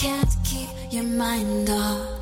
can't keep your mind off.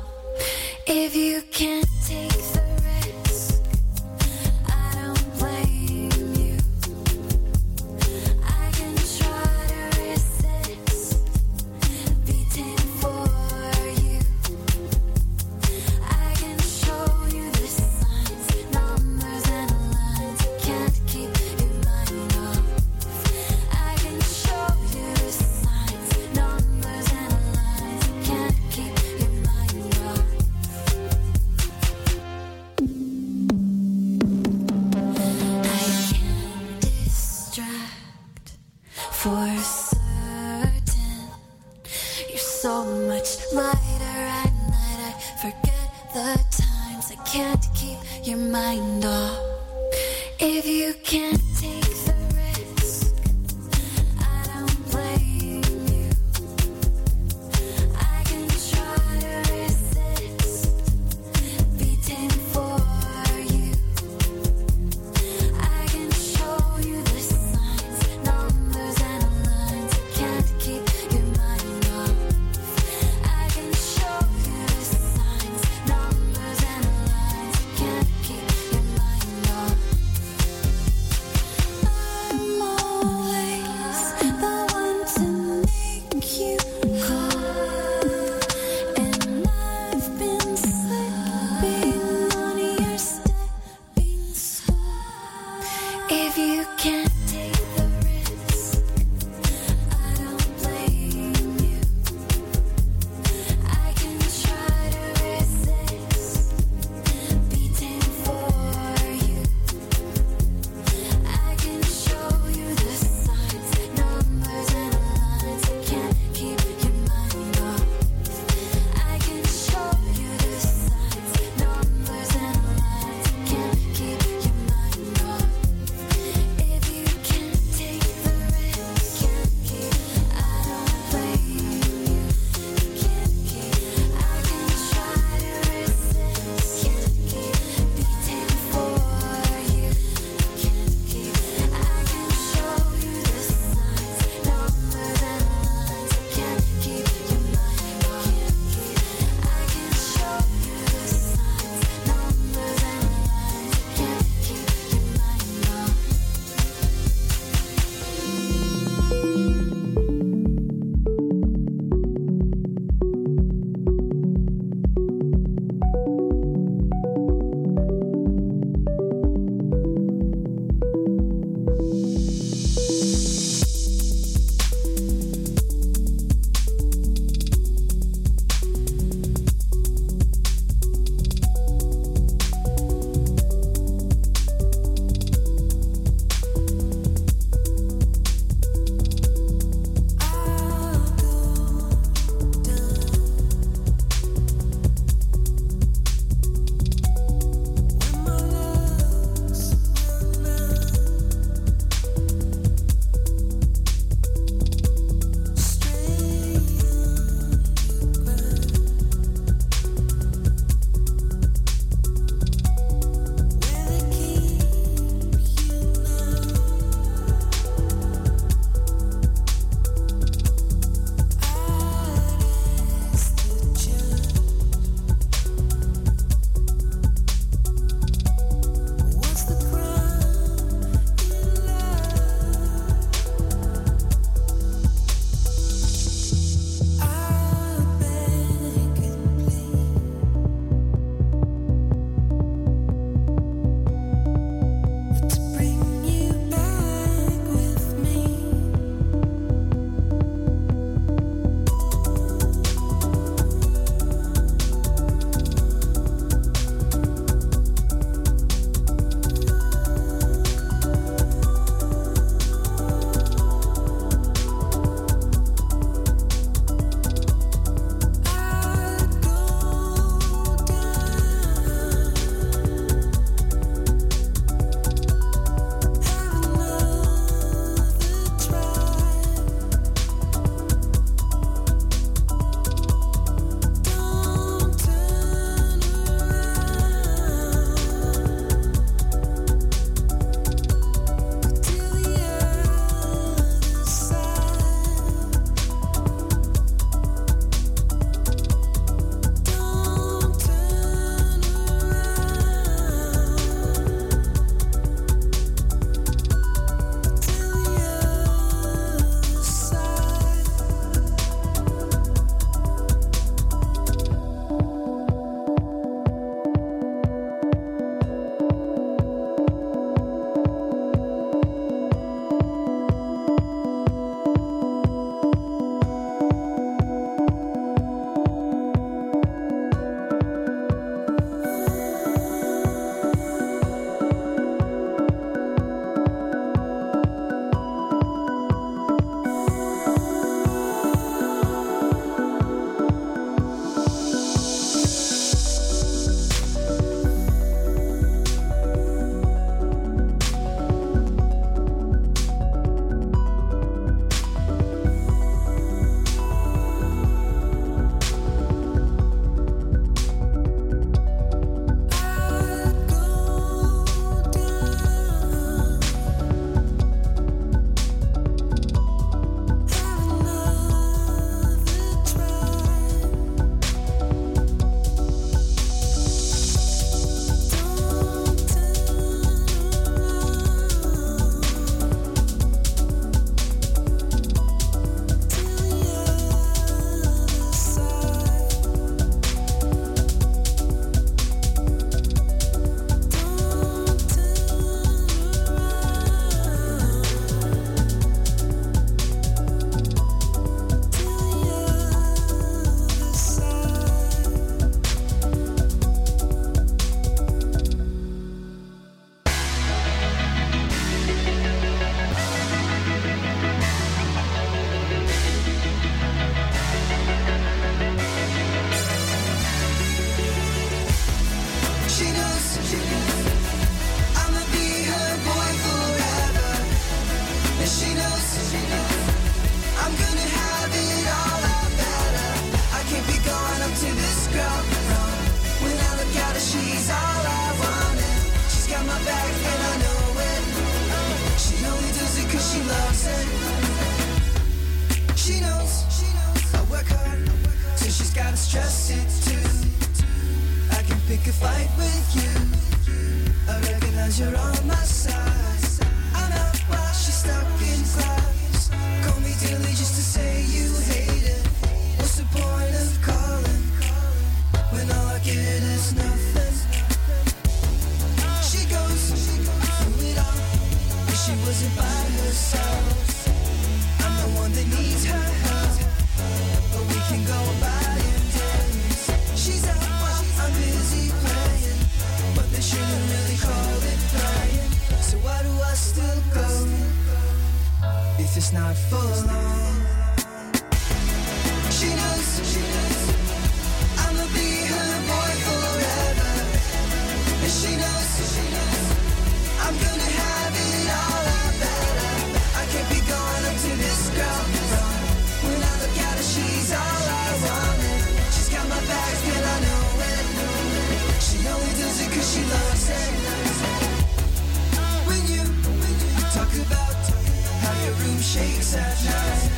room shakes at night.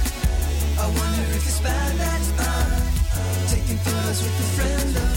I wonder if it's bad that I'm uh, taking photos with a friend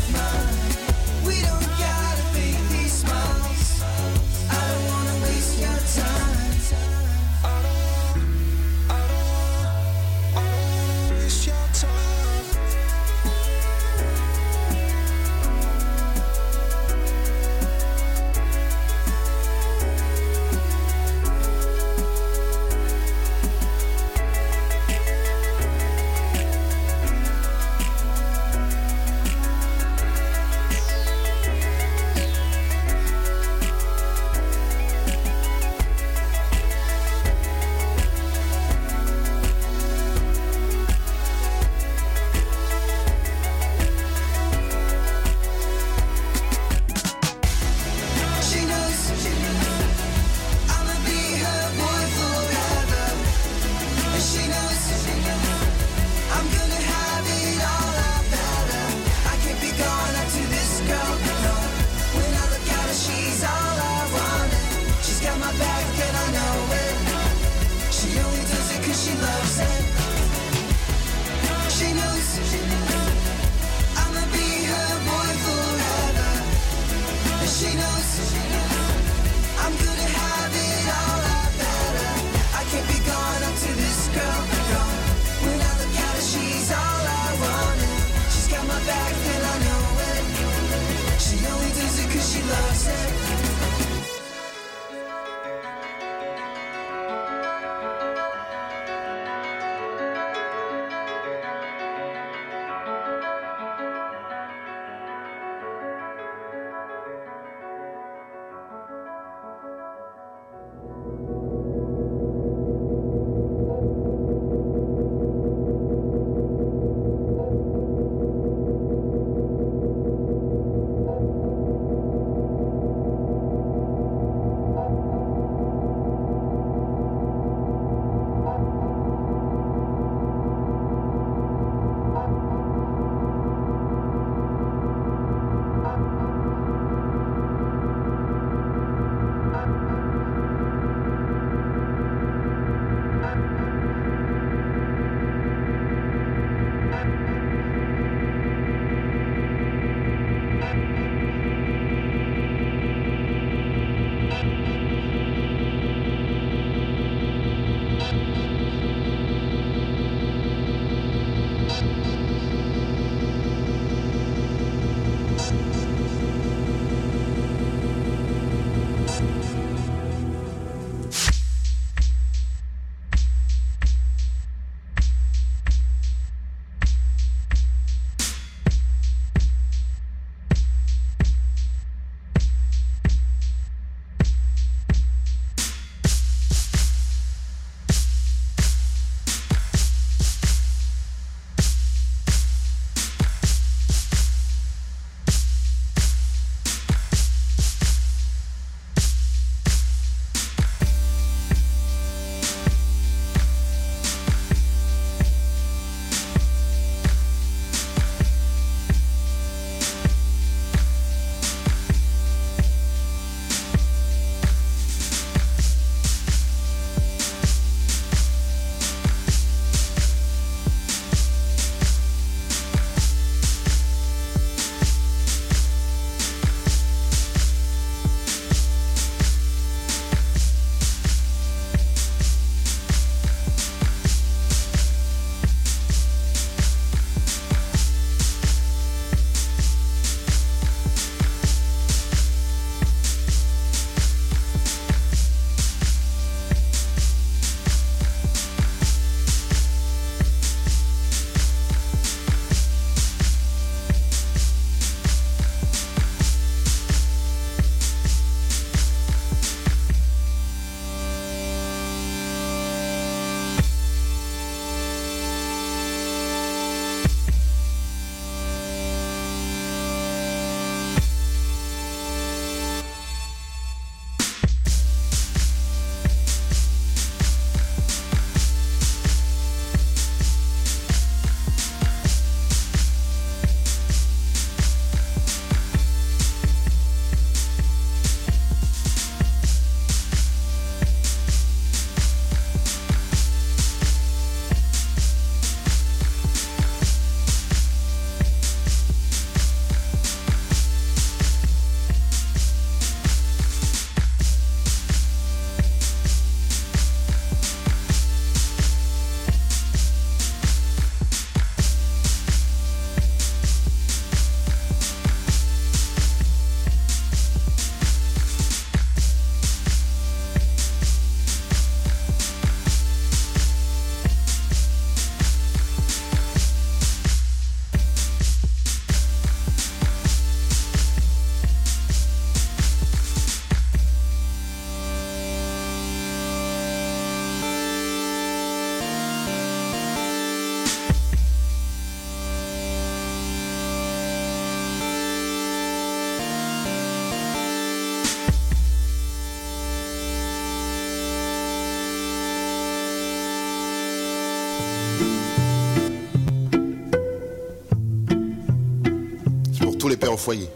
foyer.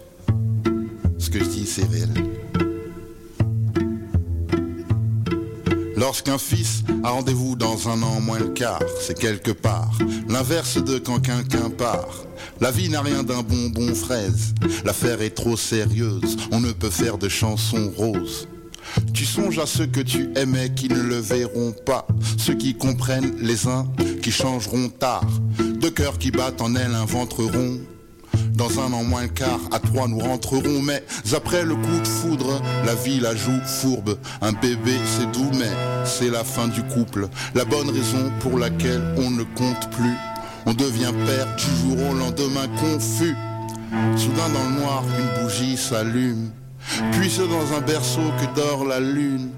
Ce que je dis, c'est réel. Lorsqu'un fils a rendez-vous dans un an moins le quart, c'est quelque part l'inverse de quand quelqu'un part. La vie n'a rien d'un bonbon fraise, l'affaire est trop sérieuse, on ne peut faire de chansons roses. Tu songes à ceux que tu aimais qui ne le verront pas, ceux qui comprennent les uns qui changeront tard, deux cœurs qui battent en elles inventeront dans un an moins le quart, à trois nous rentrerons, mais après le coup de foudre, la vie la joue fourbe. Un bébé c'est doux, mais c'est la fin du couple. La bonne raison pour laquelle on ne compte plus. On devient père du jour au lendemain confus. Soudain dans le noir, une bougie s'allume. Puis c'est dans un berceau que dort la lune.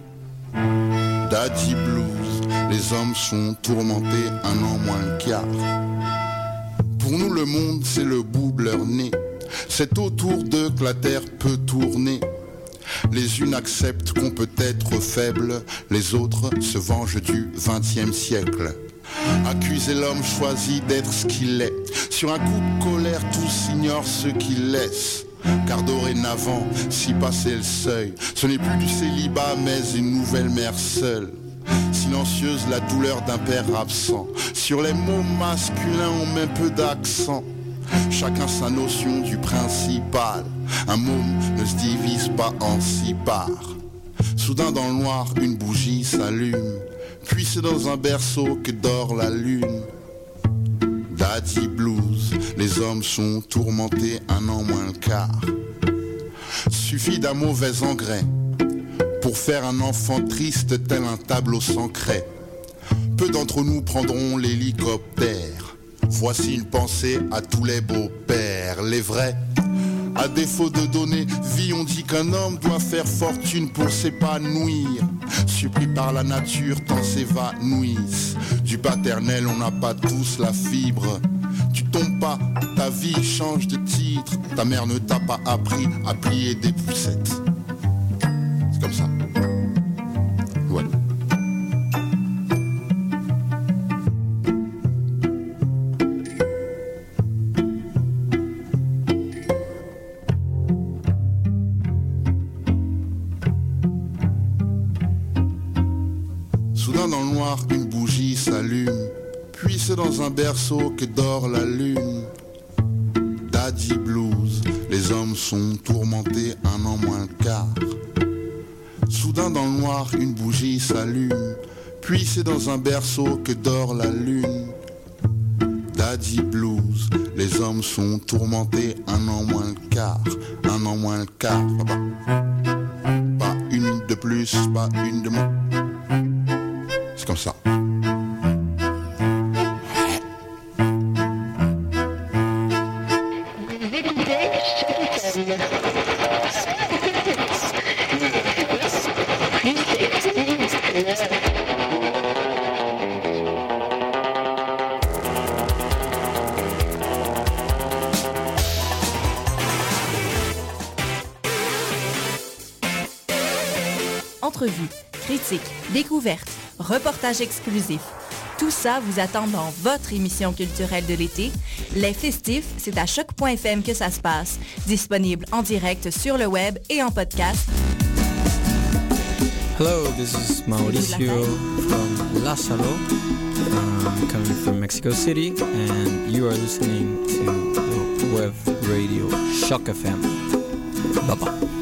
Daddy Blues, les hommes sont tourmentés un an moins le quart. Pour nous, le monde, c'est le bout de. C'est autour d'eux que la terre peut tourner. Les unes acceptent qu'on peut être faible, les autres se vengent du XXe siècle. Accuser l'homme choisit d'être ce qu'il est. Sur un coup de colère, tous ignorent ce qu'il laisse. Car dorénavant, si passer le seuil, ce n'est plus du célibat, mais une nouvelle mère seule. Silencieuse la douleur d'un père absent. Sur les mots masculins, on met peu d'accent. Chacun sa notion du principal. Un môme ne se divise pas en six parts. Soudain dans le noir, une bougie s'allume. Puis c'est dans un berceau que dort la lune. Daddy Blues, les hommes sont tourmentés un an moins le quart. Suffit d'un mauvais engrais pour faire un enfant triste tel un tableau sans craie. Peu d'entre nous prendront l'hélicoptère. Voici une pensée à tous les beaux-pères, les vrais. À défaut de donner vie, on dit qu'un homme doit faire fortune pour s'épanouir. Supplie par la nature, tant s'évanouissent. Du paternel, on n'a pas tous la fibre. Tu tombes pas, ta vie change de titre. Ta mère ne t'a pas appris à plier des poussettes. C'est comme ça. Soudain dans le noir, une bougie s'allume. Puis c'est dans un berceau que dort la lune. Daddy Blues, les hommes sont tourmentés un an moins le quart. Soudain dans le noir, une bougie s'allume. Puis c'est dans un berceau que dort la lune. Daddy Blues, les hommes sont tourmentés un an moins le quart. Un an moins le quart. Pas une de plus, pas une de moins. Comme ça. Entrevues, critiques, découvertes, reportages exclusifs. Tout ça vous attend dans votre émission culturelle de l'été. Les festifs, c'est à choc.fm que ça se passe. Disponible en direct sur le web et en podcast. Hello, this is Mauricio from Lázaro. I'm coming from Mexico City, and you are listening to the web radio Shock FM. Bye bye.